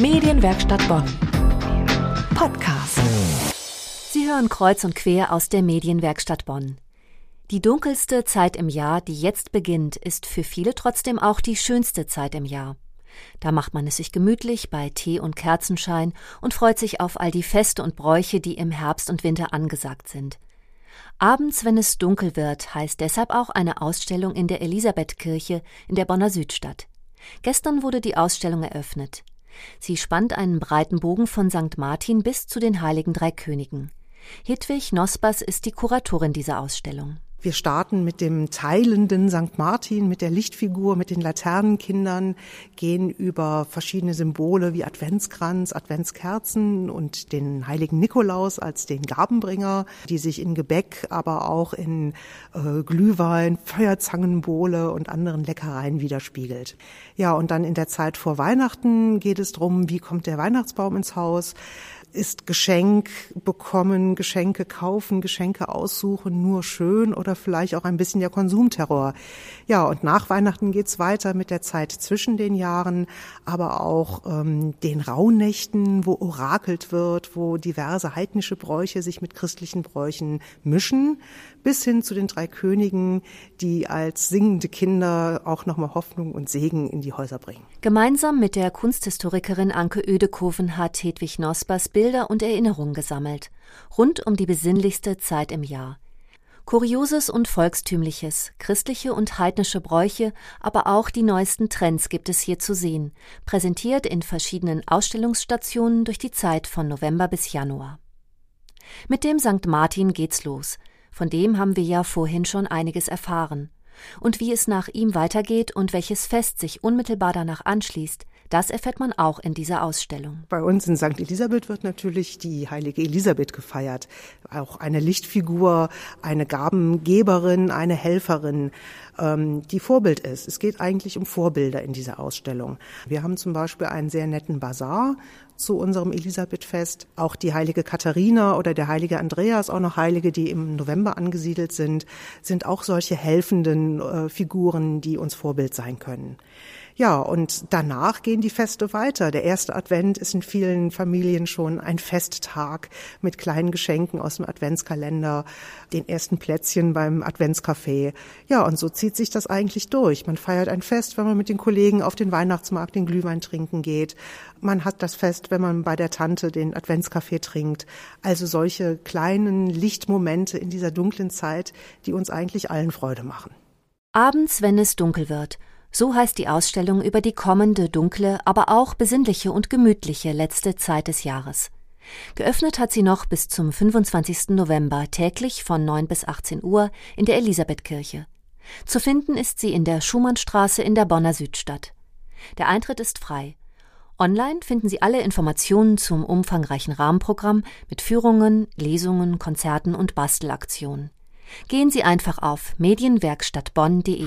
Medienwerkstatt Bonn. Podcast. Sie hören kreuz und quer aus der Medienwerkstatt Bonn. Die dunkelste Zeit im Jahr, die jetzt beginnt, ist für viele trotzdem auch die schönste Zeit im Jahr. Da macht man es sich gemütlich bei Tee und Kerzenschein und freut sich auf all die Feste und Bräuche, die im Herbst und Winter angesagt sind. Abends, wenn es dunkel wird, heißt deshalb auch eine Ausstellung in der Elisabethkirche in der Bonner Südstadt. Gestern wurde die Ausstellung eröffnet. Sie spannt einen breiten Bogen von St. Martin bis zu den Heiligen Drei Königen. Hedwig Nospers ist die Kuratorin dieser Ausstellung. Wir starten mit dem teilenden St. Martin, mit der Lichtfigur, mit den Laternenkindern, gehen über verschiedene Symbole wie Adventskranz, Adventskerzen und den heiligen Nikolaus als den Gabenbringer, die sich in Gebäck, aber auch in äh, Glühwein, Feuerzangenbowle und anderen Leckereien widerspiegelt. Ja, und dann in der Zeit vor Weihnachten geht es darum, wie kommt der Weihnachtsbaum ins Haus? ist Geschenk bekommen, Geschenke kaufen, Geschenke aussuchen nur schön oder vielleicht auch ein bisschen der Konsumterror. Ja, und nach Weihnachten geht's weiter mit der Zeit zwischen den Jahren, aber auch ähm, den Rauhnächten, wo orakelt wird, wo diverse heidnische Bräuche sich mit christlichen Bräuchen mischen, bis hin zu den drei Königen, die als singende Kinder auch nochmal Hoffnung und Segen in die Häuser bringen. Gemeinsam mit der Kunsthistorikerin Anke Ödekoven hat Hedwig Nospers Bilder und Erinnerungen gesammelt, rund um die besinnlichste Zeit im Jahr. Kurioses und Volkstümliches, christliche und heidnische Bräuche, aber auch die neuesten Trends gibt es hier zu sehen, präsentiert in verschiedenen Ausstellungsstationen durch die Zeit von November bis Januar. Mit dem St. Martin geht's los. Von dem haben wir ja vorhin schon einiges erfahren. Und wie es nach ihm weitergeht und welches Fest sich unmittelbar danach anschließt, das erfährt man auch in dieser Ausstellung. Bei uns in St. Elisabeth wird natürlich die heilige Elisabeth gefeiert. Auch eine Lichtfigur, eine Gabengeberin, eine Helferin, ähm, die Vorbild ist. Es geht eigentlich um Vorbilder in dieser Ausstellung. Wir haben zum Beispiel einen sehr netten Bazar zu unserem Elisabethfest. Auch die heilige Katharina oder der heilige Andreas, auch noch Heilige, die im November angesiedelt sind, sind auch solche helfenden äh, Figuren, die uns Vorbild sein können. Ja, und danach gehen die Feste weiter. Der erste Advent ist in vielen Familien schon ein Festtag mit kleinen Geschenken aus dem Adventskalender, den ersten Plätzchen beim Adventscafé. Ja, und so zieht sich das eigentlich durch. Man feiert ein Fest, wenn man mit den Kollegen auf den Weihnachtsmarkt den Glühwein trinken geht. Man hat das Fest, wenn man bei der Tante den Adventskaffee trinkt. Also solche kleinen Lichtmomente in dieser dunklen Zeit, die uns eigentlich allen Freude machen. Abends, wenn es dunkel wird so heißt die Ausstellung über die kommende dunkle, aber auch besinnliche und gemütliche letzte Zeit des Jahres. Geöffnet hat sie noch bis zum 25. November täglich von 9 bis 18 Uhr in der Elisabethkirche. Zu finden ist sie in der Schumannstraße in der Bonner Südstadt. Der Eintritt ist frei. Online finden Sie alle Informationen zum umfangreichen Rahmenprogramm mit Führungen, Lesungen, Konzerten und Bastelaktionen. Gehen Sie einfach auf medienwerkstattbonn.de.